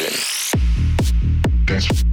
imagine. Dance.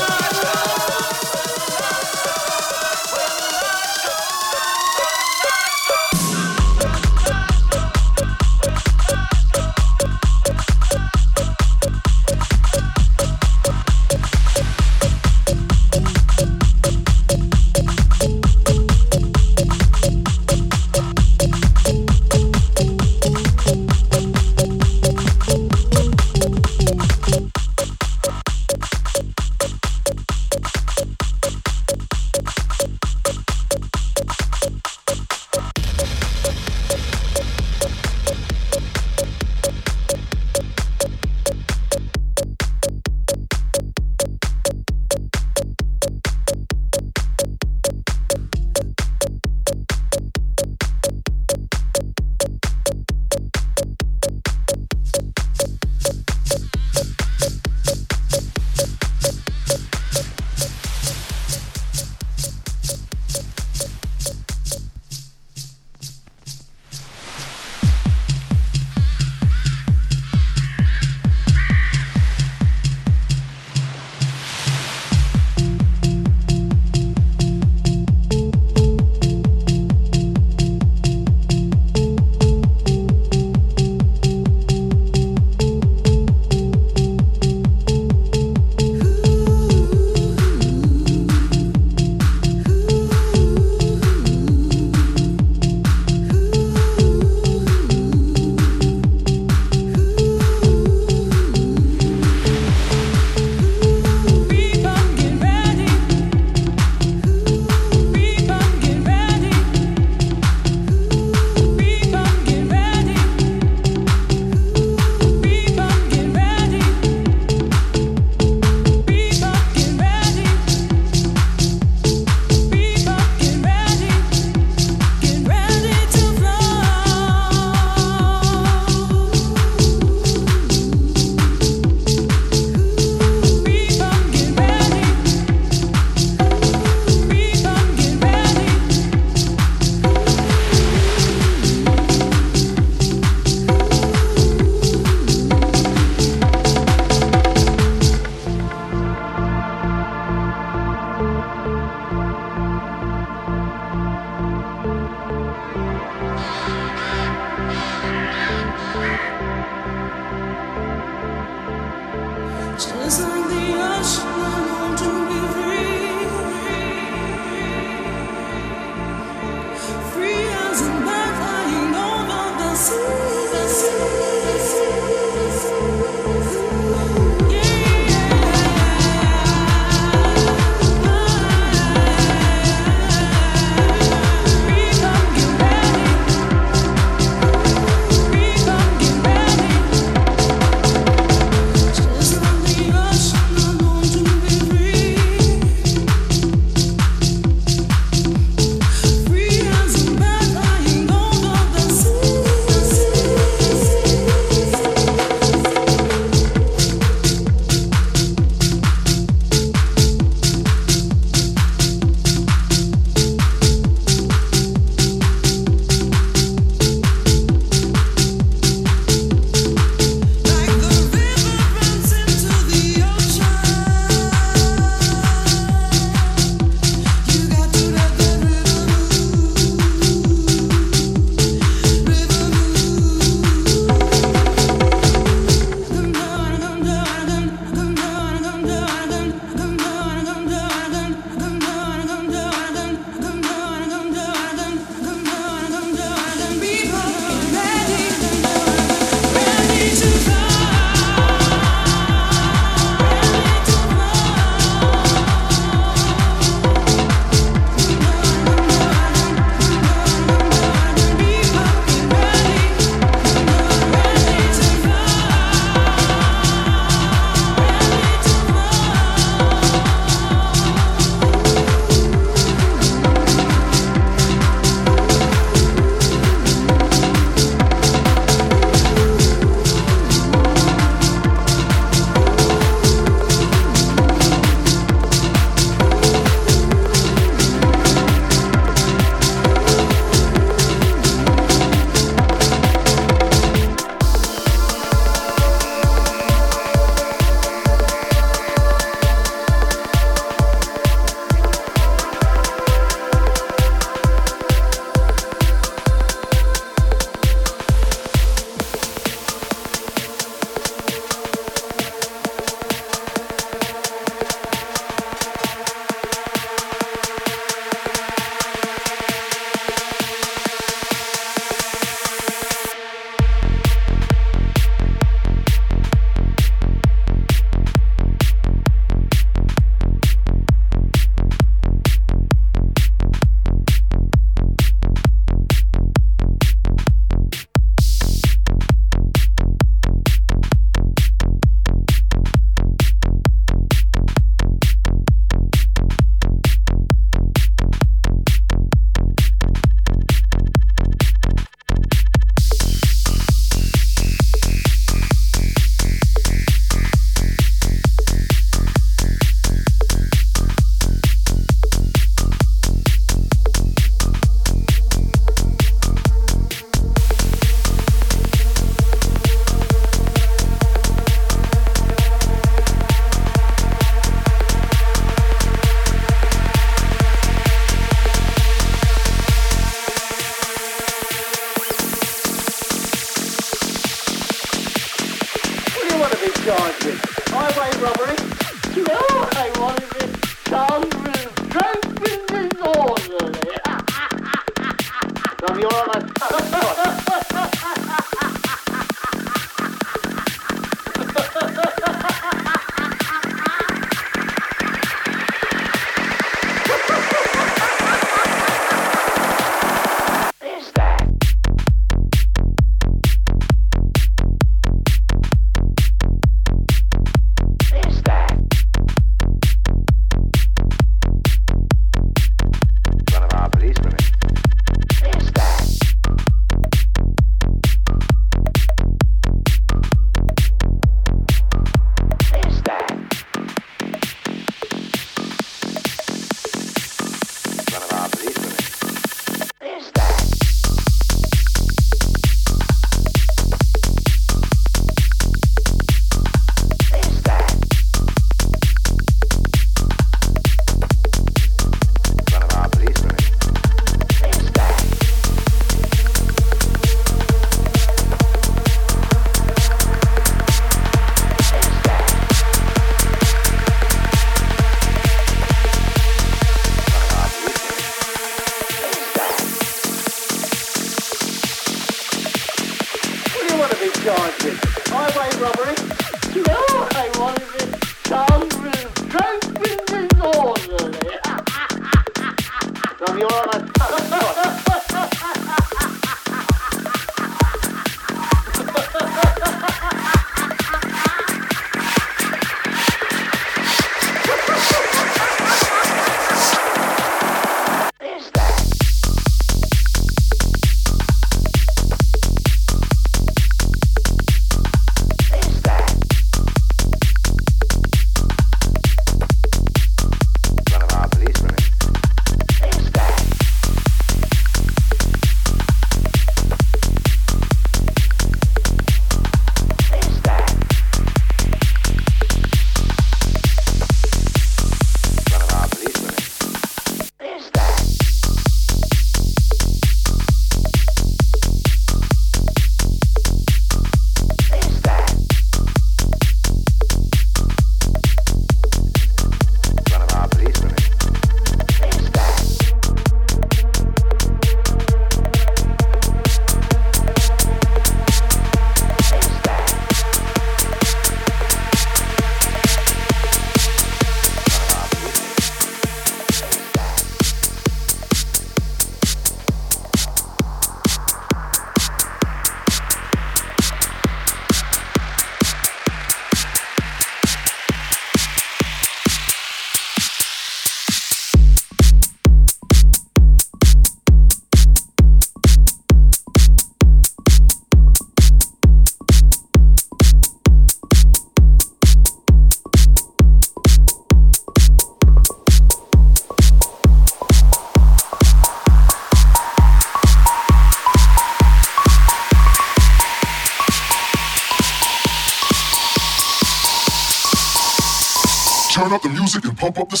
Pump up the